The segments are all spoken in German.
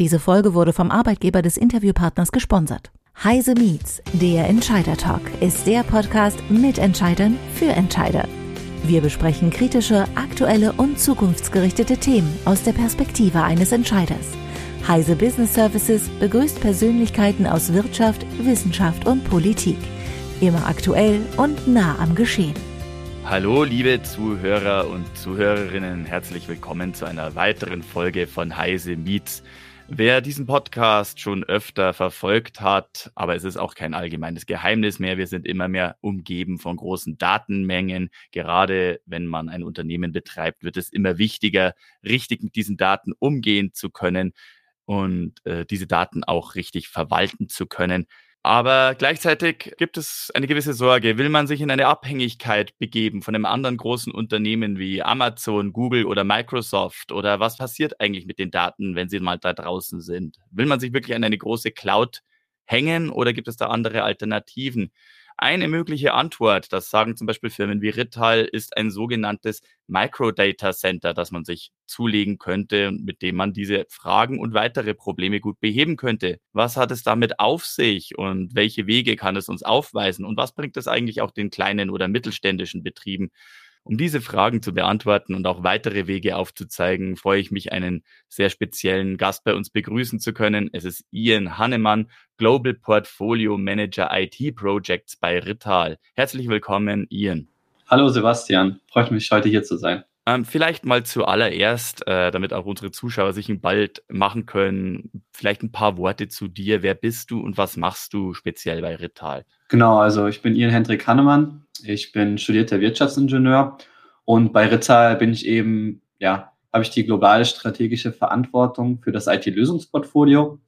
Diese Folge wurde vom Arbeitgeber des Interviewpartners gesponsert. Heise Meets, der Entscheider Talk, ist der Podcast mit Entscheidern für Entscheider. Wir besprechen kritische, aktuelle und zukunftsgerichtete Themen aus der Perspektive eines Entscheiders. Heise Business Services begrüßt Persönlichkeiten aus Wirtschaft, Wissenschaft und Politik. Immer aktuell und nah am Geschehen. Hallo, liebe Zuhörer und Zuhörerinnen, herzlich willkommen zu einer weiteren Folge von Heise Meets. Wer diesen Podcast schon öfter verfolgt hat, aber es ist auch kein allgemeines Geheimnis mehr, wir sind immer mehr umgeben von großen Datenmengen. Gerade wenn man ein Unternehmen betreibt, wird es immer wichtiger, richtig mit diesen Daten umgehen zu können und äh, diese Daten auch richtig verwalten zu können. Aber gleichzeitig gibt es eine gewisse Sorge. Will man sich in eine Abhängigkeit begeben von einem anderen großen Unternehmen wie Amazon, Google oder Microsoft? Oder was passiert eigentlich mit den Daten, wenn sie mal da draußen sind? Will man sich wirklich an eine große Cloud hängen oder gibt es da andere Alternativen? Eine mögliche Antwort, das sagen zum Beispiel Firmen wie Rittal, ist ein sogenanntes Microdata Center, das man sich zulegen könnte und mit dem man diese Fragen und weitere Probleme gut beheben könnte. Was hat es damit auf sich und welche Wege kann es uns aufweisen und was bringt es eigentlich auch den kleinen oder mittelständischen Betrieben? Um diese Fragen zu beantworten und auch weitere Wege aufzuzeigen, freue ich mich, einen sehr speziellen Gast bei uns begrüßen zu können. Es ist Ian Hannemann, Global Portfolio Manager IT Projects bei Rittal. Herzlich willkommen, Ian. Hallo Sebastian, freut mich heute hier zu sein. Ähm, vielleicht mal zuallererst, äh, damit auch unsere Zuschauer sich ein Bald machen können, vielleicht ein paar Worte zu dir. Wer bist du und was machst du speziell bei Rittal? Genau, also ich bin Ian Hendrik Hannemann. Ich bin studierter Wirtschaftsingenieur und bei Rittal bin ich eben, ja, habe ich die globale strategische Verantwortung für das IT-Lösungsportfolio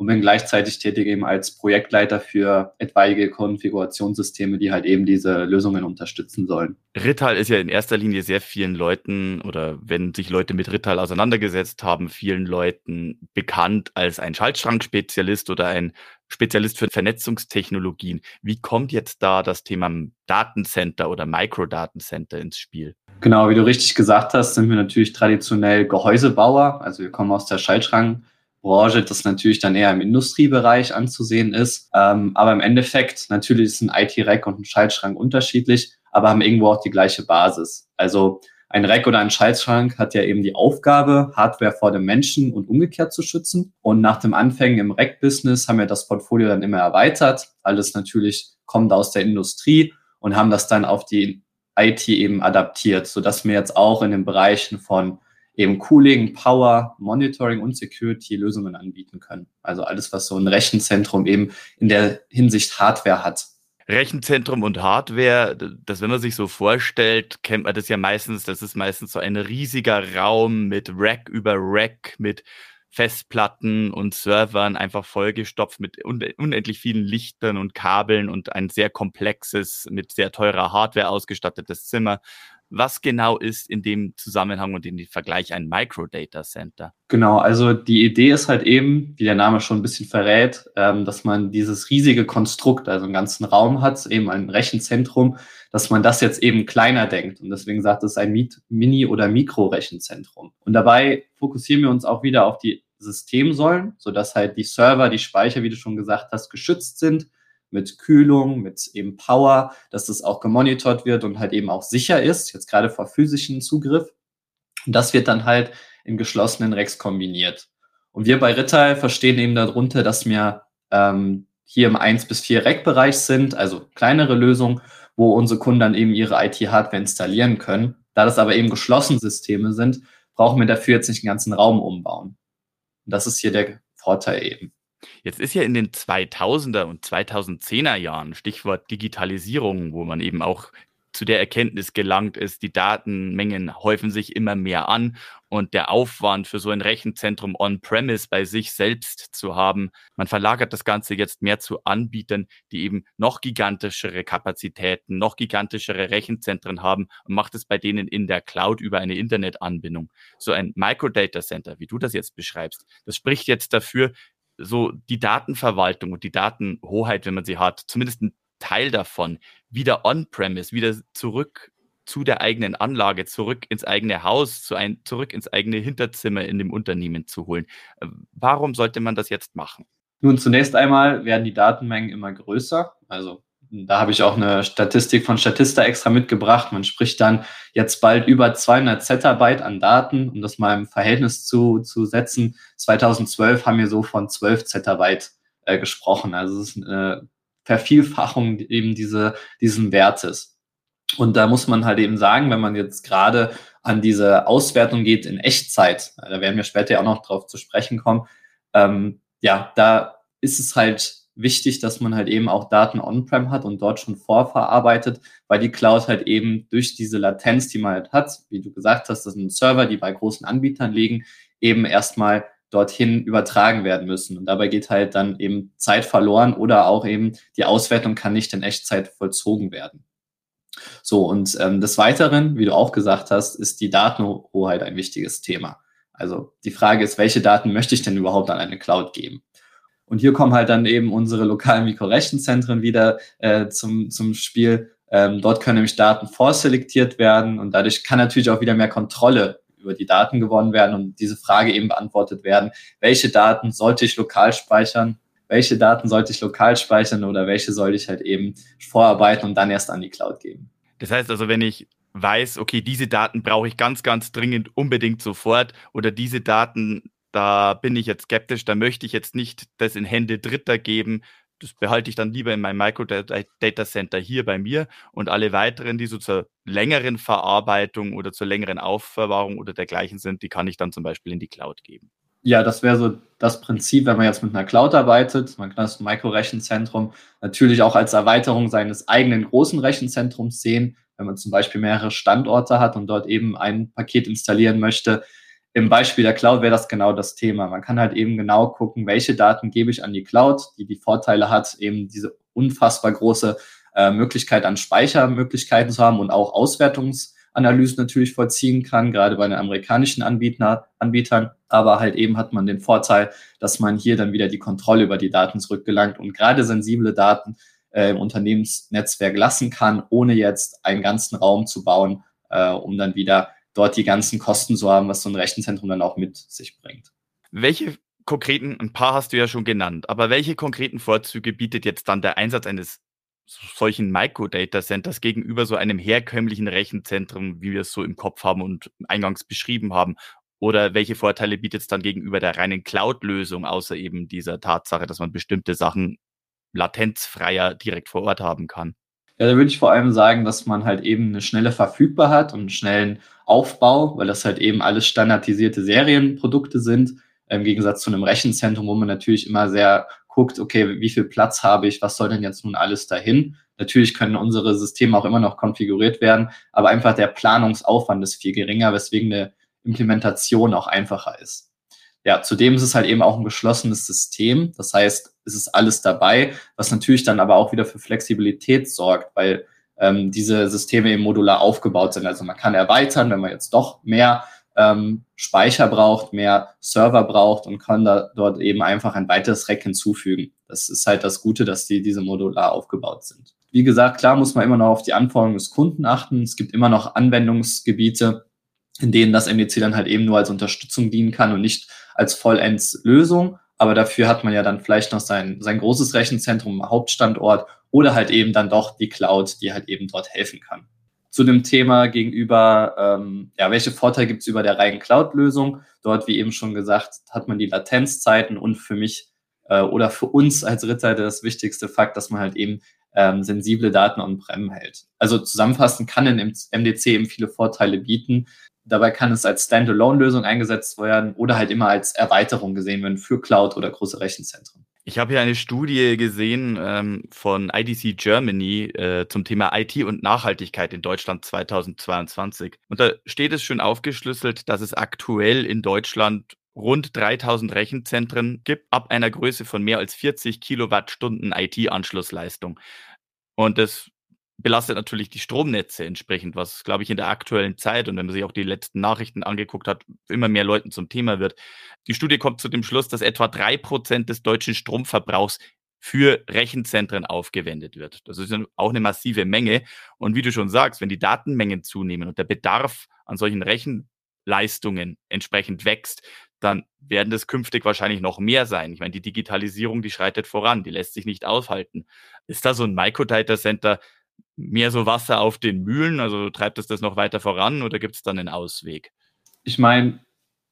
und bin gleichzeitig tätig eben als Projektleiter für etwaige Konfigurationssysteme, die halt eben diese Lösungen unterstützen sollen. Rittal ist ja in erster Linie sehr vielen Leuten oder wenn sich Leute mit Rittal auseinandergesetzt haben, vielen Leuten bekannt als ein Schaltschrankspezialist oder ein Spezialist für Vernetzungstechnologien. Wie kommt jetzt da das Thema Datencenter oder Microdatencenter ins Spiel? Genau, wie du richtig gesagt hast, sind wir natürlich traditionell Gehäusebauer. Also wir kommen aus der Schaltschrank Branche, das natürlich dann eher im Industriebereich anzusehen ist. Ähm, aber im Endeffekt, natürlich ist ein IT-Rack und ein Schaltschrank unterschiedlich, aber haben irgendwo auch die gleiche Basis. Also ein Rack oder ein Schaltschrank hat ja eben die Aufgabe, Hardware vor dem Menschen und umgekehrt zu schützen. Und nach dem Anfängen im Rack-Business haben wir das Portfolio dann immer erweitert. Alles natürlich kommt aus der Industrie und haben das dann auf die IT eben adaptiert, sodass wir jetzt auch in den Bereichen von eben Cooling, Power, Monitoring und Security Lösungen anbieten können. Also alles, was so ein Rechenzentrum eben in der Hinsicht Hardware hat. Rechenzentrum und Hardware, das, wenn man sich so vorstellt, kennt man das ja meistens, das ist meistens so ein riesiger Raum mit Rack über Rack, mit Festplatten und Servern einfach vollgestopft mit unendlich vielen Lichtern und Kabeln und ein sehr komplexes, mit sehr teurer Hardware ausgestattetes Zimmer was genau ist in dem Zusammenhang und in dem Vergleich ein Microdata Center? Genau, also die Idee ist halt eben, wie der Name schon ein bisschen verrät, ähm, dass man dieses riesige Konstrukt, also einen ganzen Raum hat, eben ein Rechenzentrum, dass man das jetzt eben kleiner denkt. Und deswegen sagt es ein Mini- oder Mikrorechenzentrum. Und dabei fokussieren wir uns auch wieder auf die Systemsäulen, sodass halt die Server, die Speicher, wie du schon gesagt hast, geschützt sind mit Kühlung, mit eben Power, dass das auch gemonitort wird und halt eben auch sicher ist, jetzt gerade vor physischen Zugriff. Und das wird dann halt in geschlossenen Racks kombiniert. Und wir bei Rittal verstehen eben darunter, dass wir ähm, hier im 1 bis 4 Rack-Bereich sind, also kleinere Lösungen, wo unsere Kunden dann eben ihre IT-Hardware installieren können. Da das aber eben geschlossene Systeme sind, brauchen wir dafür jetzt nicht den ganzen Raum umbauen. Und das ist hier der Vorteil eben. Jetzt ist ja in den 2000er und 2010er Jahren Stichwort Digitalisierung, wo man eben auch zu der Erkenntnis gelangt ist, die Datenmengen häufen sich immer mehr an und der Aufwand für so ein Rechenzentrum on-premise bei sich selbst zu haben, man verlagert das Ganze jetzt mehr zu Anbietern, die eben noch gigantischere Kapazitäten, noch gigantischere Rechenzentren haben und macht es bei denen in der Cloud über eine Internetanbindung. So ein Microdata Center, wie du das jetzt beschreibst, das spricht jetzt dafür, so die Datenverwaltung und die Datenhoheit, wenn man sie hat, zumindest ein Teil davon, wieder on-premise, wieder zurück zu der eigenen Anlage, zurück ins eigene Haus, zu ein, zurück ins eigene Hinterzimmer in dem Unternehmen zu holen. Äh, warum sollte man das jetzt machen? Nun, zunächst einmal werden die Datenmengen immer größer. Also da habe ich auch eine Statistik von Statista extra mitgebracht. Man spricht dann jetzt bald über 200 Zettabyte an Daten, um das mal im Verhältnis zu, zu setzen. 2012 haben wir so von 12 Zettabyte äh, gesprochen. Also es ist eine Vervielfachung eben diese, diesen Wertes. Und da muss man halt eben sagen, wenn man jetzt gerade an diese Auswertung geht in Echtzeit, da werden wir später ja auch noch drauf zu sprechen kommen, ähm, ja, da ist es halt wichtig, dass man halt eben auch Daten on-prem hat und dort schon vorverarbeitet, weil die Cloud halt eben durch diese Latenz, die man halt hat, wie du gesagt hast, das sind Server, die bei großen Anbietern liegen, eben erstmal dorthin übertragen werden müssen. Und dabei geht halt dann eben Zeit verloren oder auch eben die Auswertung kann nicht in Echtzeit vollzogen werden. So, und ähm, des Weiteren, wie du auch gesagt hast, ist die Datenhoheit ein wichtiges Thema. Also die Frage ist, welche Daten möchte ich denn überhaupt an eine Cloud geben? Und hier kommen halt dann eben unsere lokalen Mikrorechenzentren wieder äh, zum, zum Spiel. Ähm, dort können nämlich Daten vorselektiert werden und dadurch kann natürlich auch wieder mehr Kontrolle über die Daten gewonnen werden und diese Frage eben beantwortet werden, welche Daten sollte ich lokal speichern, welche Daten sollte ich lokal speichern oder welche sollte ich halt eben vorarbeiten und dann erst an die Cloud geben. Das heißt also, wenn ich weiß, okay, diese Daten brauche ich ganz, ganz dringend unbedingt sofort oder diese Daten, da bin ich jetzt skeptisch, da möchte ich jetzt nicht das in Hände Dritter geben, das behalte ich dann lieber in meinem Microdata Center hier bei mir und alle weiteren, die so zur längeren Verarbeitung oder zur längeren Aufbewahrung oder dergleichen sind, die kann ich dann zum Beispiel in die Cloud geben. Ja, das wäre so das Prinzip, wenn man jetzt mit einer Cloud arbeitet. Man kann das Mikrorechenzentrum natürlich auch als Erweiterung seines eigenen großen Rechenzentrums sehen, wenn man zum Beispiel mehrere Standorte hat und dort eben ein Paket installieren möchte. Im Beispiel der Cloud wäre das genau das Thema. Man kann halt eben genau gucken, welche Daten gebe ich an die Cloud, die die Vorteile hat, eben diese unfassbar große äh, Möglichkeit an Speichermöglichkeiten zu haben und auch Auswertungs- Analysen natürlich vollziehen kann, gerade bei den amerikanischen Anbieter, Anbietern. Aber halt eben hat man den Vorteil, dass man hier dann wieder die Kontrolle über die Daten zurückgelangt und gerade sensible Daten äh, im Unternehmensnetzwerk lassen kann, ohne jetzt einen ganzen Raum zu bauen, äh, um dann wieder dort die ganzen Kosten zu haben, was so ein Rechenzentrum dann auch mit sich bringt. Welche konkreten, ein paar hast du ja schon genannt, aber welche konkreten Vorzüge bietet jetzt dann der Einsatz eines solchen Microdata-Centers gegenüber so einem herkömmlichen Rechenzentrum, wie wir es so im Kopf haben und eingangs beschrieben haben? Oder welche Vorteile bietet es dann gegenüber der reinen Cloud-Lösung, außer eben dieser Tatsache, dass man bestimmte Sachen latenzfreier direkt vor Ort haben kann? Ja, da würde ich vor allem sagen, dass man halt eben eine schnelle Verfügbarkeit und einen schnellen Aufbau, weil das halt eben alles standardisierte Serienprodukte sind, im Gegensatz zu einem Rechenzentrum, wo man natürlich immer sehr guckt, okay, wie viel Platz habe ich, was soll denn jetzt nun alles dahin? Natürlich können unsere Systeme auch immer noch konfiguriert werden, aber einfach der Planungsaufwand ist viel geringer, weswegen eine Implementation auch einfacher ist. Ja, zudem ist es halt eben auch ein geschlossenes System. Das heißt, es ist alles dabei, was natürlich dann aber auch wieder für Flexibilität sorgt, weil ähm, diese Systeme eben modular aufgebaut sind. Also man kann erweitern, wenn man jetzt doch mehr ähm, Speicher braucht, mehr Server braucht und kann da dort eben einfach ein weiteres Rack hinzufügen. Das ist halt das Gute, dass die diese modular aufgebaut sind. Wie gesagt, klar muss man immer noch auf die Anforderungen des Kunden achten. Es gibt immer noch Anwendungsgebiete, in denen das MDC dann halt eben nur als Unterstützung dienen kann und nicht als Vollendslösung. Aber dafür hat man ja dann vielleicht noch sein, sein großes Rechenzentrum Hauptstandort oder halt eben dann doch die Cloud, die halt eben dort helfen kann zu dem Thema gegenüber, ähm, ja, welche Vorteile gibt es über der reinen Cloud-Lösung? Dort, wie eben schon gesagt, hat man die Latenzzeiten und für mich äh, oder für uns als Ritter das wichtigste Fakt, dass man halt eben ähm, sensible Daten on-prem hält. Also zusammenfassend kann ein MDC eben viele Vorteile bieten. Dabei kann es als Standalone-Lösung eingesetzt werden oder halt immer als Erweiterung gesehen werden für Cloud oder große Rechenzentren. Ich habe hier eine Studie gesehen ähm, von IDC Germany äh, zum Thema IT und Nachhaltigkeit in Deutschland 2022. Und da steht es schon aufgeschlüsselt, dass es aktuell in Deutschland rund 3000 Rechenzentren gibt, ab einer Größe von mehr als 40 Kilowattstunden IT-Anschlussleistung. Und das belastet natürlich die Stromnetze entsprechend, was, glaube ich, in der aktuellen Zeit und wenn man sich auch die letzten Nachrichten angeguckt hat, immer mehr Leuten zum Thema wird. Die Studie kommt zu dem Schluss, dass etwa drei Prozent des deutschen Stromverbrauchs für Rechenzentren aufgewendet wird. Das ist auch eine massive Menge. Und wie du schon sagst, wenn die Datenmengen zunehmen und der Bedarf an solchen Rechenleistungen entsprechend wächst, dann werden das künftig wahrscheinlich noch mehr sein. Ich meine, die Digitalisierung, die schreitet voran, die lässt sich nicht aufhalten. Ist da so ein Microdata Center mehr so Wasser auf den Mühlen? Also treibt es das noch weiter voran oder gibt es dann einen Ausweg? Ich meine,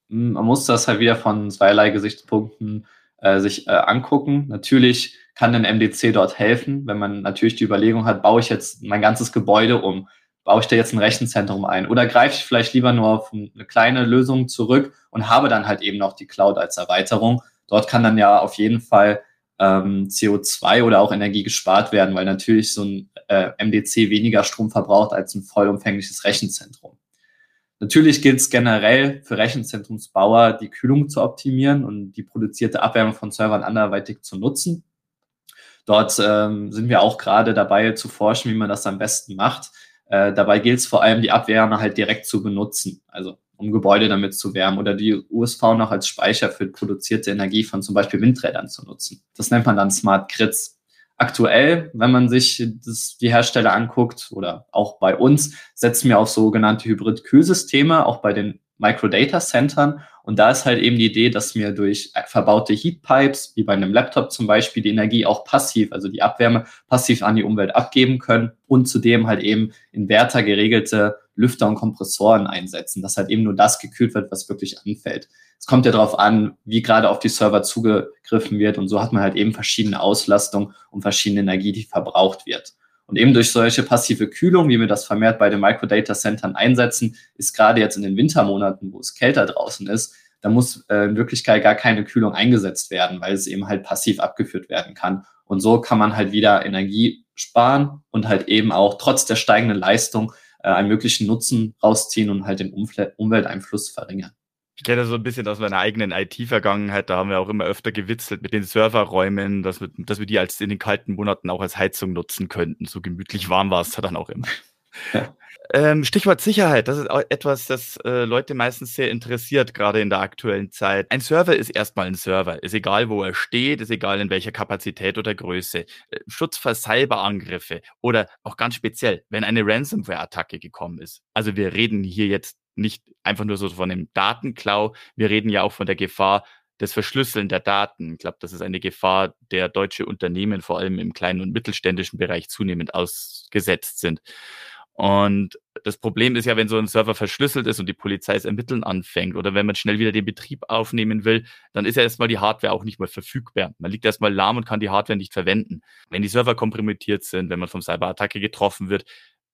hm, man muss das halt wieder von zweierlei Gesichtspunkten äh, sich äh, angucken. Natürlich kann ein MDC dort helfen, wenn man natürlich die Überlegung hat, baue ich jetzt mein ganzes Gebäude um, baue ich da jetzt ein Rechenzentrum ein oder greife ich vielleicht lieber nur auf eine kleine Lösung zurück und habe dann halt eben noch die Cloud als Erweiterung. Dort kann dann ja auf jeden Fall ähm, CO2 oder auch Energie gespart werden, weil natürlich so ein äh, MDC weniger Strom verbraucht als ein vollumfängliches Rechenzentrum. Natürlich gilt es generell für Rechenzentrumsbauer, die Kühlung zu optimieren und die produzierte Abwärme von Servern anderweitig zu nutzen. Dort ähm, sind wir auch gerade dabei zu forschen, wie man das am besten macht. Äh, dabei gilt es vor allem, die Abwärme halt direkt zu benutzen, also um Gebäude damit zu wärmen oder die USV noch als Speicher für produzierte Energie von zum Beispiel Windrädern zu nutzen. Das nennt man dann Smart Grids. Aktuell, wenn man sich das, die Hersteller anguckt oder auch bei uns, setzen wir auf sogenannte Hybrid-Kühlsysteme, auch bei den Microdata-Centern. Und da ist halt eben die Idee, dass wir durch verbaute Heatpipes, wie bei einem Laptop zum Beispiel, die Energie auch passiv, also die Abwärme passiv an die Umwelt abgeben können und zudem halt eben Inverter geregelte Lüfter und Kompressoren einsetzen, dass halt eben nur das gekühlt wird, was wirklich anfällt es kommt ja darauf an, wie gerade auf die Server zugegriffen wird. Und so hat man halt eben verschiedene Auslastungen und verschiedene Energie, die verbraucht wird. Und eben durch solche passive Kühlung, wie wir das vermehrt bei den Microdata Centern einsetzen, ist gerade jetzt in den Wintermonaten, wo es kälter draußen ist, da muss äh, in Wirklichkeit gar keine Kühlung eingesetzt werden, weil es eben halt passiv abgeführt werden kann. Und so kann man halt wieder Energie sparen und halt eben auch trotz der steigenden Leistung äh, einen möglichen Nutzen rausziehen und halt den Umfle Umwelteinfluss verringern. Ich kenne das so ein bisschen aus meiner eigenen IT-Vergangenheit. Da haben wir auch immer öfter gewitzelt mit den Serverräumen, dass wir, dass wir die als in den kalten Monaten auch als Heizung nutzen könnten. So gemütlich warm war es dann auch immer. Ja. Ähm, Stichwort Sicherheit, das ist auch etwas, das äh, Leute meistens sehr interessiert, gerade in der aktuellen Zeit. Ein Server ist erstmal ein Server, ist egal, wo er steht, ist egal, in welcher Kapazität oder Größe. Äh, Schutz vor Cyberangriffe oder auch ganz speziell, wenn eine Ransomware-Attacke gekommen ist. Also wir reden hier jetzt nicht einfach nur so von dem Datenklau. Wir reden ja auch von der Gefahr des Verschlüsseln der Daten. Ich glaube, das ist eine Gefahr, der deutsche Unternehmen vor allem im kleinen und mittelständischen Bereich zunehmend ausgesetzt sind. Und das Problem ist ja, wenn so ein Server verschlüsselt ist und die Polizei es ermitteln anfängt oder wenn man schnell wieder den Betrieb aufnehmen will, dann ist ja erstmal die Hardware auch nicht mehr verfügbar. Man liegt erstmal lahm und kann die Hardware nicht verwenden. Wenn die Server kompromittiert sind, wenn man vom Cyberattacke getroffen wird,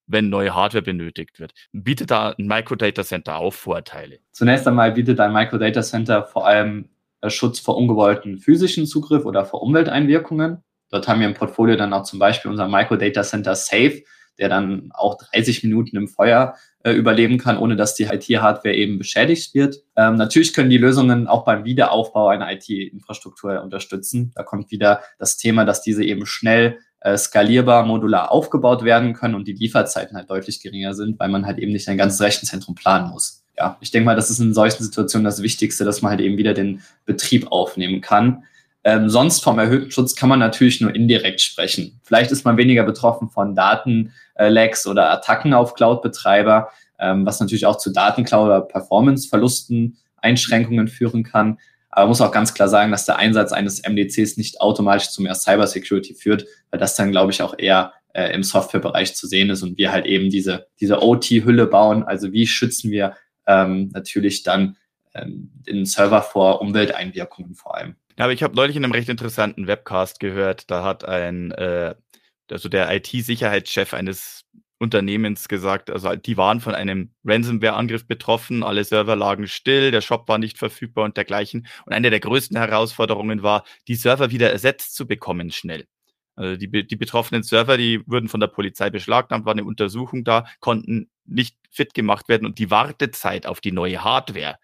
wenn neue Hardware benötigt wird. Bietet da ein Microdata Center auch Vorteile? Zunächst einmal bietet ein Microdata Center vor allem äh, Schutz vor ungewollten physischen Zugriff oder vor Umwelteinwirkungen. Dort haben wir im Portfolio dann auch zum Beispiel unser Microdata Center Safe, der dann auch 30 Minuten im Feuer äh, überleben kann, ohne dass die IT-Hardware eben beschädigt wird. Ähm, natürlich können die Lösungen auch beim Wiederaufbau einer IT-Infrastruktur unterstützen. Da kommt wieder das Thema, dass diese eben schnell äh, skalierbar, modular aufgebaut werden können und die Lieferzeiten halt deutlich geringer sind, weil man halt eben nicht ein ganzes Rechenzentrum planen muss. Ja, ich denke mal, das ist in solchen Situationen das Wichtigste, dass man halt eben wieder den Betrieb aufnehmen kann. Ähm, sonst vom erhöhten Schutz kann man natürlich nur indirekt sprechen. Vielleicht ist man weniger betroffen von Datenlecks oder Attacken auf Cloud-Betreiber, ähm, was natürlich auch zu Datenklau oder Performance-Verlusten, Einschränkungen führen kann. Aber muss auch ganz klar sagen, dass der Einsatz eines MDCs nicht automatisch zu mehr Cybersecurity führt, weil das dann, glaube ich, auch eher äh, im Softwarebereich zu sehen ist und wir halt eben diese, diese OT-Hülle bauen. Also wie schützen wir ähm, natürlich dann ähm, den Server vor Umwelteinwirkungen vor allem. Ja, aber ich habe neulich in einem recht interessanten Webcast gehört, da hat ein, äh, also der IT-Sicherheitschef eines Unternehmens gesagt, also die waren von einem Ransomware-Angriff betroffen, alle Server lagen still, der Shop war nicht verfügbar und dergleichen. Und eine der größten Herausforderungen war, die Server wieder ersetzt zu bekommen schnell. Also die, die betroffenen Server, die wurden von der Polizei beschlagnahmt, war eine Untersuchung da, konnten nicht fit gemacht werden und die Wartezeit auf die neue Hardware,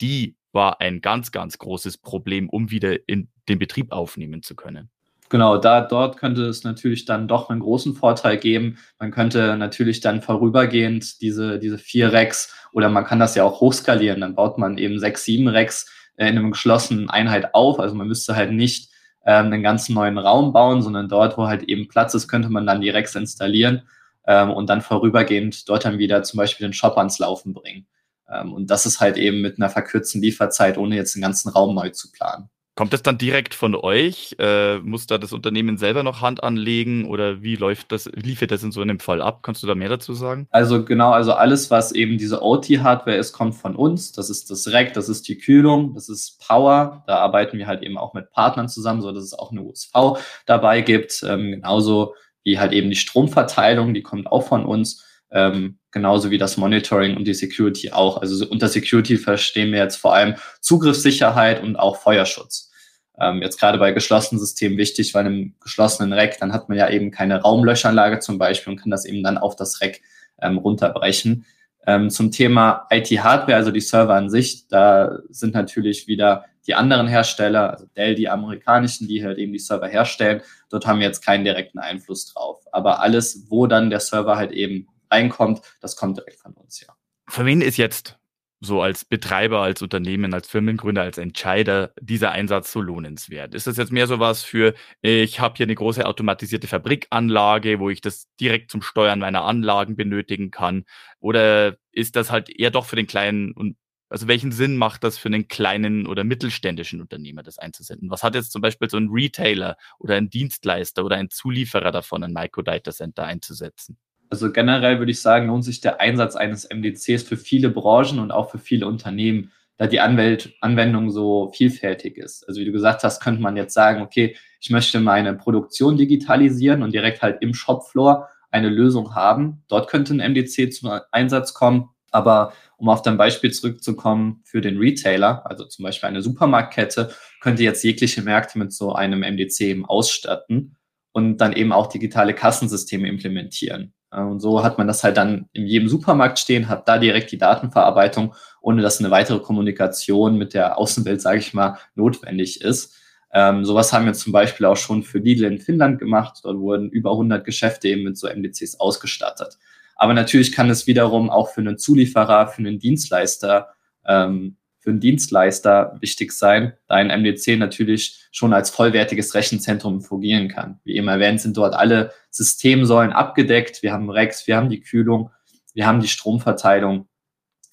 die war ein ganz, ganz großes Problem, um wieder in den Betrieb aufnehmen zu können. Genau, da, dort könnte es natürlich dann doch einen großen Vorteil geben. Man könnte natürlich dann vorübergehend diese, diese vier Racks oder man kann das ja auch hochskalieren. Dann baut man eben sechs, sieben Racks äh, in einer geschlossenen Einheit auf. Also man müsste halt nicht ähm, einen ganzen neuen Raum bauen, sondern dort, wo halt eben Platz ist, könnte man dann die Racks installieren ähm, und dann vorübergehend dort dann wieder zum Beispiel den Shop ans Laufen bringen. Ähm, und das ist halt eben mit einer verkürzten Lieferzeit, ohne jetzt den ganzen Raum neu zu planen. Kommt das dann direkt von euch? Äh, muss da das Unternehmen selber noch Hand anlegen oder wie läuft das, liefert das in so einem Fall ab? Kannst du da mehr dazu sagen? Also genau, also alles, was eben diese OT-Hardware ist, kommt von uns. Das ist das Rack, das ist die Kühlung, das ist Power. Da arbeiten wir halt eben auch mit Partnern zusammen, so dass es auch eine USV dabei gibt. Ähm, genauso wie halt eben die Stromverteilung, die kommt auch von uns. Ähm, genauso wie das Monitoring und die Security auch. Also unter Security verstehen wir jetzt vor allem Zugriffssicherheit und auch Feuerschutz. Ähm, jetzt gerade bei geschlossenen Systemen wichtig, weil im geschlossenen Rack, dann hat man ja eben keine Raumlöschanlage zum Beispiel und kann das eben dann auf das Rack ähm, runterbrechen. Ähm, zum Thema IT-Hardware, also die Server an sich, da sind natürlich wieder die anderen Hersteller, also Dell, die amerikanischen, die halt eben die Server herstellen. Dort haben wir jetzt keinen direkten Einfluss drauf. Aber alles, wo dann der Server halt eben reinkommt, das kommt direkt von uns, ja. Für wen ist jetzt so als Betreiber, als Unternehmen, als Firmengründer, als Entscheider dieser Einsatz so lohnenswert? Ist das jetzt mehr so was für, ich habe hier eine große automatisierte Fabrikanlage, wo ich das direkt zum Steuern meiner Anlagen benötigen kann? Oder ist das halt eher doch für den kleinen und also welchen Sinn macht das für einen kleinen oder mittelständischen Unternehmer, das einzusenden? Was hat jetzt zum Beispiel so ein Retailer oder ein Dienstleister oder ein Zulieferer davon, ein Microdata Center einzusetzen? Also generell würde ich sagen, lohnt sich der Einsatz eines MDCs für viele Branchen und auch für viele Unternehmen, da die Anwelt Anwendung so vielfältig ist. Also wie du gesagt hast, könnte man jetzt sagen, okay, ich möchte meine Produktion digitalisieren und direkt halt im Shopfloor eine Lösung haben. Dort könnte ein MDC zum Einsatz kommen. Aber um auf dein Beispiel zurückzukommen, für den Retailer, also zum Beispiel eine Supermarktkette, könnte jetzt jegliche Märkte mit so einem MDC ausstatten und dann eben auch digitale Kassensysteme implementieren. Und so hat man das halt dann in jedem Supermarkt stehen, hat da direkt die Datenverarbeitung, ohne dass eine weitere Kommunikation mit der Außenwelt, sage ich mal, notwendig ist. Ähm, sowas haben wir zum Beispiel auch schon für Lidl in Finnland gemacht. Dort wurden über 100 Geschäfte eben mit so MDCs ausgestattet. Aber natürlich kann es wiederum auch für einen Zulieferer, für einen Dienstleister ähm, für einen Dienstleister wichtig sein, da ein MDC natürlich schon als vollwertiges Rechenzentrum fungieren kann. Wie eben erwähnt, sind dort alle Systemsäulen abgedeckt. Wir haben Rex, wir haben die Kühlung, wir haben die Stromverteilung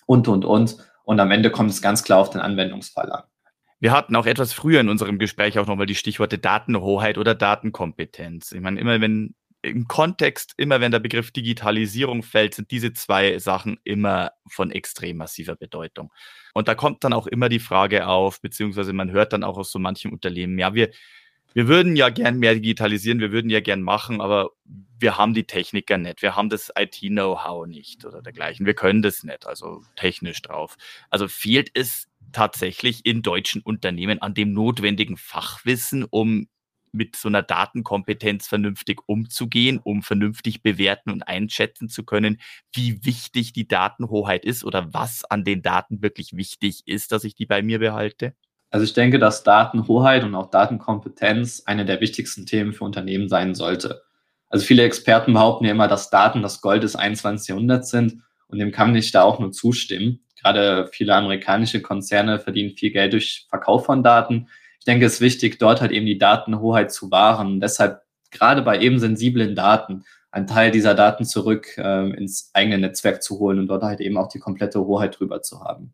und, und, und. Und am Ende kommt es ganz klar auf den Anwendungsfall an. Wir hatten auch etwas früher in unserem Gespräch auch nochmal die Stichworte Datenhoheit oder Datenkompetenz. Ich meine, immer wenn im Kontext, immer wenn der Begriff Digitalisierung fällt, sind diese zwei Sachen immer von extrem massiver Bedeutung. Und da kommt dann auch immer die Frage auf, beziehungsweise man hört dann auch aus so manchen Unternehmen, ja, wir, wir würden ja gern mehr digitalisieren, wir würden ja gern machen, aber wir haben die Techniker nicht, wir haben das IT-Know-how nicht oder dergleichen, wir können das nicht, also technisch drauf. Also fehlt es tatsächlich in deutschen Unternehmen an dem notwendigen Fachwissen, um mit so einer Datenkompetenz vernünftig umzugehen, um vernünftig bewerten und einschätzen zu können, wie wichtig die Datenhoheit ist oder was an den Daten wirklich wichtig ist, dass ich die bei mir behalte? Also ich denke, dass Datenhoheit und auch Datenkompetenz eine der wichtigsten Themen für Unternehmen sein sollte. Also viele Experten behaupten ja immer, dass Daten das Gold des 21. Jahrhunderts sind und dem kann ich da auch nur zustimmen. Gerade viele amerikanische Konzerne verdienen viel Geld durch Verkauf von Daten ich denke, es ist wichtig, dort halt eben die Datenhoheit zu wahren. deshalb gerade bei eben sensiblen Daten einen Teil dieser Daten zurück äh, ins eigene Netzwerk zu holen und dort halt eben auch die komplette Hoheit drüber zu haben.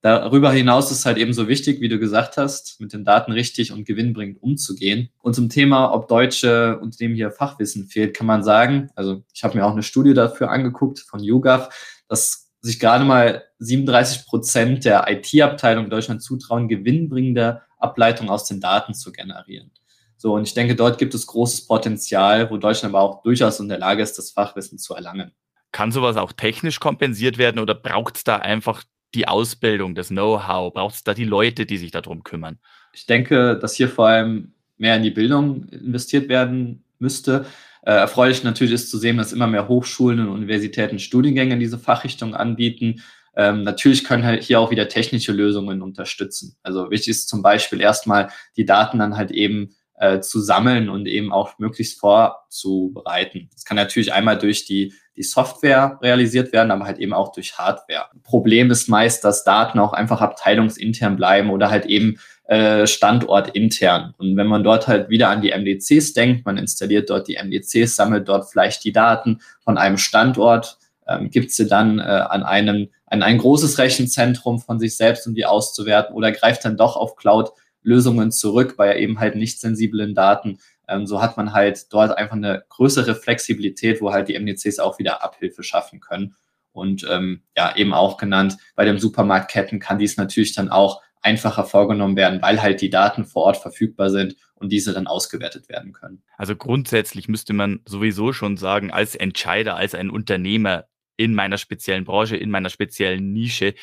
Darüber hinaus ist halt eben so wichtig, wie du gesagt hast, mit den Daten richtig und gewinnbringend umzugehen. Und zum Thema, ob deutsche Unternehmen hier Fachwissen fehlt, kann man sagen, also ich habe mir auch eine Studie dafür angeguckt von YouGov, dass sich gerade mal 37 Prozent der IT-Abteilung in Deutschland zutrauen, gewinnbringender Ableitung aus den Daten zu generieren. So, und ich denke, dort gibt es großes Potenzial, wo Deutschland aber auch durchaus in der Lage ist, das Fachwissen zu erlangen. Kann sowas auch technisch kompensiert werden oder braucht es da einfach die Ausbildung, das Know-how? Braucht es da die Leute, die sich darum kümmern? Ich denke, dass hier vor allem mehr in die Bildung investiert werden müsste. Äh, erfreulich natürlich ist zu sehen, dass immer mehr Hochschulen und Universitäten Studiengänge in diese Fachrichtung anbieten. Ähm, natürlich können halt hier auch wieder technische Lösungen unterstützen. Also wichtig ist zum Beispiel erstmal die Daten dann halt eben äh, zu sammeln und eben auch möglichst vorzubereiten. Das kann natürlich einmal durch die, die Software realisiert werden, aber halt eben auch durch Hardware. Problem ist meist, dass Daten auch einfach abteilungsintern bleiben oder halt eben äh, Standort intern. Und wenn man dort halt wieder an die MDCs denkt, man installiert dort die MDCs, sammelt dort vielleicht die Daten von einem Standort, ähm, gibt sie dann äh, an einem an ein großes Rechenzentrum von sich selbst, um die auszuwerten, oder greift dann doch auf Cloud-Lösungen zurück bei eben halt nicht sensiblen Daten. Ähm, so hat man halt dort einfach eine größere Flexibilität, wo halt die MDCs auch wieder Abhilfe schaffen können. Und ähm, ja, eben auch genannt, bei den Supermarktketten kann dies natürlich dann auch einfacher vorgenommen werden, weil halt die Daten vor Ort verfügbar sind und diese dann ausgewertet werden können. Also grundsätzlich müsste man sowieso schon sagen, als Entscheider, als ein Unternehmer in meiner speziellen Branche, in meiner speziellen Nische,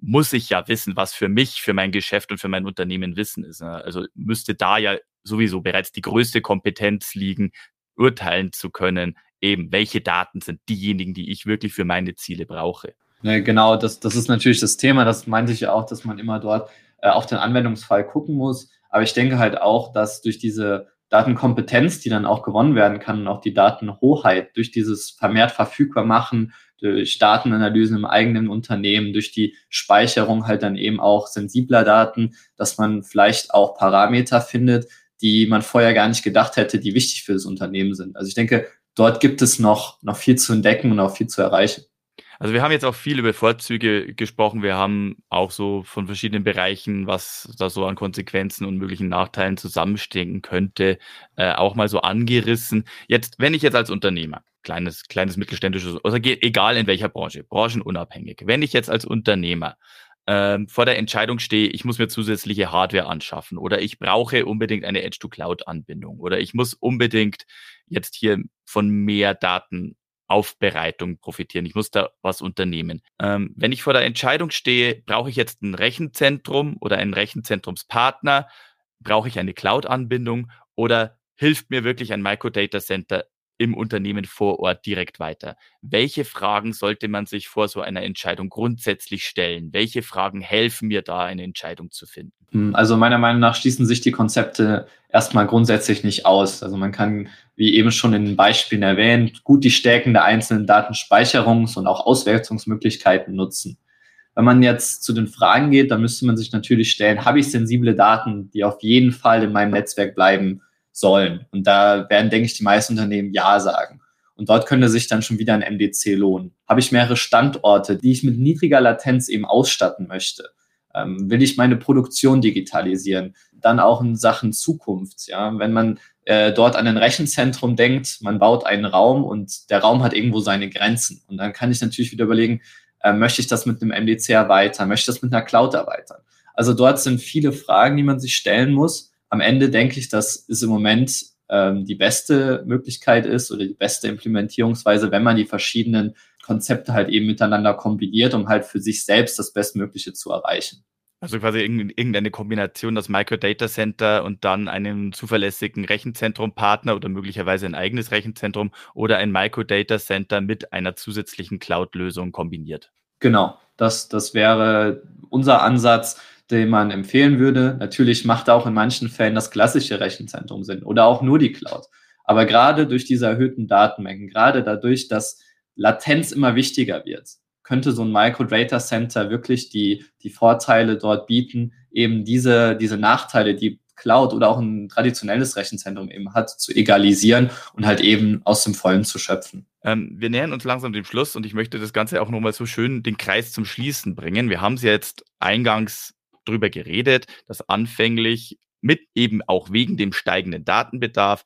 muss ich ja wissen, was für mich, für mein Geschäft und für mein Unternehmen Wissen ist. Ne? Also müsste da ja sowieso bereits die größte Kompetenz liegen, urteilen zu können, eben welche Daten sind diejenigen, die ich wirklich für meine Ziele brauche. Ne, genau, das, das ist natürlich das Thema. Das meinte ich ja auch, dass man immer dort äh, auf den Anwendungsfall gucken muss. Aber ich denke halt auch, dass durch diese Datenkompetenz, die dann auch gewonnen werden kann und auch die Datenhoheit durch dieses vermehrt verfügbar machen, durch Datenanalysen im eigenen Unternehmen, durch die Speicherung halt dann eben auch sensibler Daten, dass man vielleicht auch Parameter findet, die man vorher gar nicht gedacht hätte, die wichtig für das Unternehmen sind. Also ich denke, dort gibt es noch, noch viel zu entdecken und auch viel zu erreichen. Also wir haben jetzt auch viel über Vorzüge gesprochen. Wir haben auch so von verschiedenen Bereichen, was da so an Konsequenzen und möglichen Nachteilen zusammenstecken könnte, äh, auch mal so angerissen. Jetzt, wenn ich jetzt als Unternehmer, kleines, kleines mittelständisches, also egal in welcher Branche, branchenunabhängig, wenn ich jetzt als Unternehmer ähm, vor der Entscheidung stehe, ich muss mir zusätzliche Hardware anschaffen oder ich brauche unbedingt eine Edge-to-Cloud-Anbindung oder ich muss unbedingt jetzt hier von mehr Daten Aufbereitung profitieren. Ich muss da was unternehmen. Ähm, wenn ich vor der Entscheidung stehe, brauche ich jetzt ein Rechenzentrum oder einen Rechenzentrumspartner, brauche ich eine Cloud-Anbindung oder hilft mir wirklich ein Microdata Center im Unternehmen vor Ort direkt weiter? Welche Fragen sollte man sich vor so einer Entscheidung grundsätzlich stellen? Welche Fragen helfen mir da, eine Entscheidung zu finden? Hm, also meiner Meinung nach schließen sich die Konzepte erstmal grundsätzlich nicht aus. Also man kann, wie eben schon in den Beispielen erwähnt, gut die Stärken der einzelnen Datenspeicherungs- und auch Auswertungsmöglichkeiten nutzen. Wenn man jetzt zu den Fragen geht, dann müsste man sich natürlich stellen, habe ich sensible Daten, die auf jeden Fall in meinem Netzwerk bleiben sollen? Und da werden, denke ich, die meisten Unternehmen Ja sagen. Und dort könnte sich dann schon wieder ein MDC lohnen. Habe ich mehrere Standorte, die ich mit niedriger Latenz eben ausstatten möchte? Ähm, will ich meine Produktion digitalisieren? Dann auch in Sachen Zukunft. Ja, wenn man äh, dort an ein Rechenzentrum denkt, man baut einen Raum und der Raum hat irgendwo seine Grenzen. Und dann kann ich natürlich wieder überlegen, äh, möchte ich das mit einem MDC erweitern? Möchte ich das mit einer Cloud erweitern? Also dort sind viele Fragen, die man sich stellen muss. Am Ende denke ich, dass es im Moment ähm, die beste Möglichkeit ist oder die beste Implementierungsweise, wenn man die verschiedenen Konzepte halt eben miteinander kombiniert, um halt für sich selbst das Bestmögliche zu erreichen. Also quasi irgendeine Kombination das Microdata Center und dann einen zuverlässigen Rechenzentrum-Partner oder möglicherweise ein eigenes Rechenzentrum oder ein Microdata Center mit einer zusätzlichen Cloud-Lösung kombiniert. Genau, das, das wäre unser Ansatz, den man empfehlen würde. Natürlich macht auch in manchen Fällen das klassische Rechenzentrum Sinn oder auch nur die Cloud. Aber gerade durch diese erhöhten Datenmengen, gerade dadurch, dass Latenz immer wichtiger wird, könnte so ein Microdata Center wirklich die, die Vorteile dort bieten, eben diese, diese Nachteile, die Cloud oder auch ein traditionelles Rechenzentrum eben hat, zu egalisieren und halt eben aus dem Vollen zu schöpfen. Ähm, wir nähern uns langsam dem Schluss und ich möchte das Ganze auch nochmal so schön den Kreis zum Schließen bringen. Wir haben es jetzt eingangs drüber geredet, dass anfänglich mit eben auch wegen dem steigenden Datenbedarf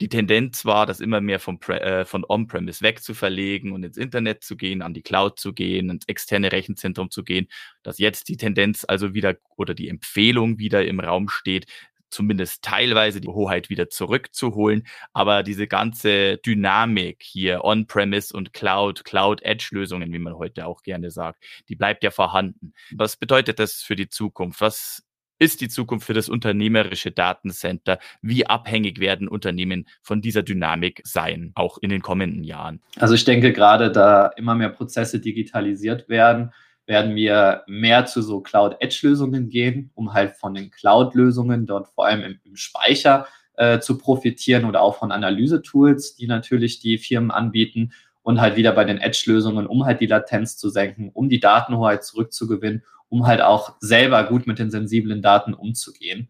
die Tendenz war, das immer mehr vom, äh, von On-Premise wegzuverlegen und ins Internet zu gehen, an die Cloud zu gehen, ins externe Rechenzentrum zu gehen, dass jetzt die Tendenz also wieder oder die Empfehlung wieder im Raum steht, zumindest teilweise die Hoheit wieder zurückzuholen. Aber diese ganze Dynamik hier, On-Premise und Cloud, Cloud-Edge-Lösungen, wie man heute auch gerne sagt, die bleibt ja vorhanden. Was bedeutet das für die Zukunft? Was ist die Zukunft für das unternehmerische Datencenter? Wie abhängig werden Unternehmen von dieser Dynamik sein, auch in den kommenden Jahren? Also ich denke, gerade da immer mehr Prozesse digitalisiert werden, werden wir mehr zu so Cloud-Edge-Lösungen gehen, um halt von den Cloud-Lösungen dort vor allem im, im Speicher äh, zu profitieren oder auch von Analyse-Tools, die natürlich die Firmen anbieten und halt wieder bei den Edge-Lösungen, um halt die Latenz zu senken, um die Datenhoheit zurückzugewinnen um halt auch selber gut mit den sensiblen Daten umzugehen.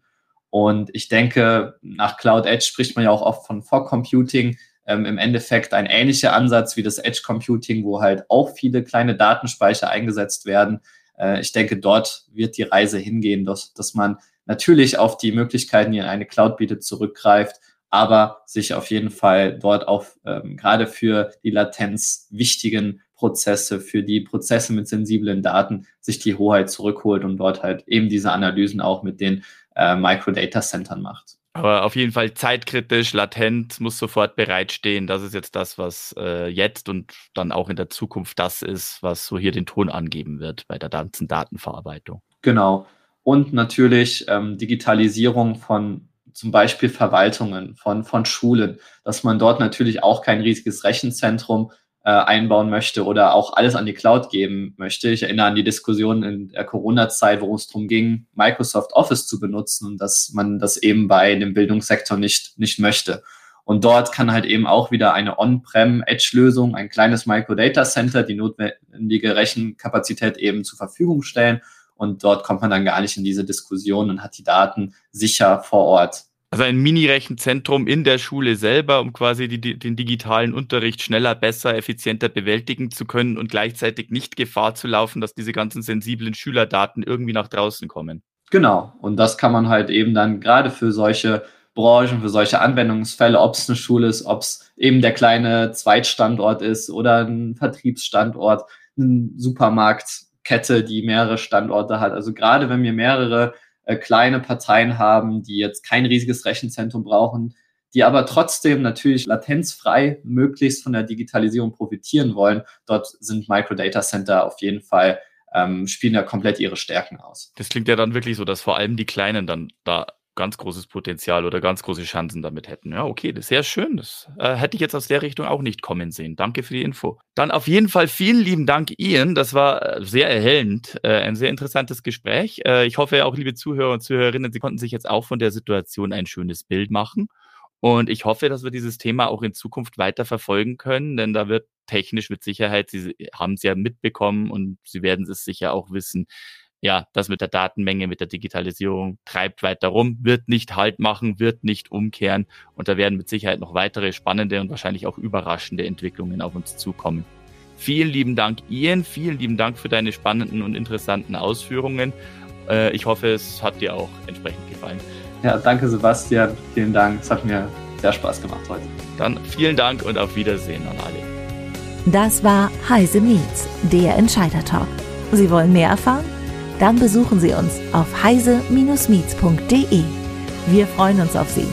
Und ich denke, nach Cloud Edge spricht man ja auch oft von Fog Computing. Ähm, Im Endeffekt ein ähnlicher Ansatz wie das Edge Computing, wo halt auch viele kleine Datenspeicher eingesetzt werden. Äh, ich denke, dort wird die Reise hingehen, dass, dass man natürlich auf die Möglichkeiten, die eine Cloud bietet, zurückgreift, aber sich auf jeden Fall dort auf ähm, gerade für die Latenz wichtigen Prozesse, für die Prozesse mit sensiblen Daten sich die Hoheit zurückholt und dort halt eben diese Analysen auch mit den äh, Microdata Centern macht. Aber auf jeden Fall zeitkritisch, latent, muss sofort bereitstehen. Das ist jetzt das, was äh, jetzt und dann auch in der Zukunft das ist, was so hier den Ton angeben wird bei der ganzen Datenverarbeitung. Genau. Und natürlich ähm, Digitalisierung von zum Beispiel Verwaltungen, von, von Schulen, dass man dort natürlich auch kein riesiges Rechenzentrum äh, einbauen möchte oder auch alles an die Cloud geben möchte. Ich erinnere an die Diskussion in der Corona-Zeit, wo es darum ging, Microsoft Office zu benutzen und dass man das eben bei dem Bildungssektor nicht, nicht möchte. Und dort kann halt eben auch wieder eine On-Prem-Edge-Lösung, ein kleines Microdata Center, die notwendige Rechenkapazität eben zur Verfügung stellen. Und dort kommt man dann gar nicht in diese Diskussion und hat die Daten sicher vor Ort also ein Mini-Rechenzentrum in der Schule selber, um quasi die, den digitalen Unterricht schneller, besser, effizienter bewältigen zu können und gleichzeitig nicht Gefahr zu laufen, dass diese ganzen sensiblen Schülerdaten irgendwie nach draußen kommen. Genau. Und das kann man halt eben dann gerade für solche Branchen, für solche Anwendungsfälle, ob es eine Schule ist, ob es eben der kleine Zweitstandort ist oder ein Vertriebsstandort, eine Supermarktkette, die mehrere Standorte hat. Also gerade wenn wir mehrere äh, kleine Parteien haben, die jetzt kein riesiges Rechenzentrum brauchen, die aber trotzdem natürlich latenzfrei möglichst von der Digitalisierung profitieren wollen. Dort sind Microdata Center auf jeden Fall ähm, spielen ja komplett ihre Stärken aus. Das klingt ja dann wirklich so, dass vor allem die Kleinen dann da ganz großes Potenzial oder ganz große Chancen damit hätten. Ja, okay, das ist sehr schön. Das äh, hätte ich jetzt aus der Richtung auch nicht kommen sehen. Danke für die Info. Dann auf jeden Fall vielen lieben Dank, Ian. Das war äh, sehr erhellend, äh, ein sehr interessantes Gespräch. Äh, ich hoffe auch, liebe Zuhörer und Zuhörerinnen, Sie konnten sich jetzt auch von der Situation ein schönes Bild machen. Und ich hoffe, dass wir dieses Thema auch in Zukunft weiter verfolgen können, denn da wird technisch mit Sicherheit, Sie haben es ja mitbekommen und Sie werden es sicher auch wissen, ja, das mit der Datenmenge, mit der Digitalisierung treibt weiter rum, wird nicht Halt machen, wird nicht umkehren und da werden mit Sicherheit noch weitere spannende und wahrscheinlich auch überraschende Entwicklungen auf uns zukommen. Vielen lieben Dank, Ian, vielen lieben Dank für deine spannenden und interessanten Ausführungen. Äh, ich hoffe, es hat dir auch entsprechend gefallen. Ja, danke Sebastian, vielen Dank, es hat mir sehr Spaß gemacht heute. Dann vielen Dank und auf Wiedersehen an alle. Das war Heise Meets, der Entscheider Talk. Sie wollen mehr erfahren? Dann besuchen Sie uns auf heise-meets.de. Wir freuen uns auf Sie.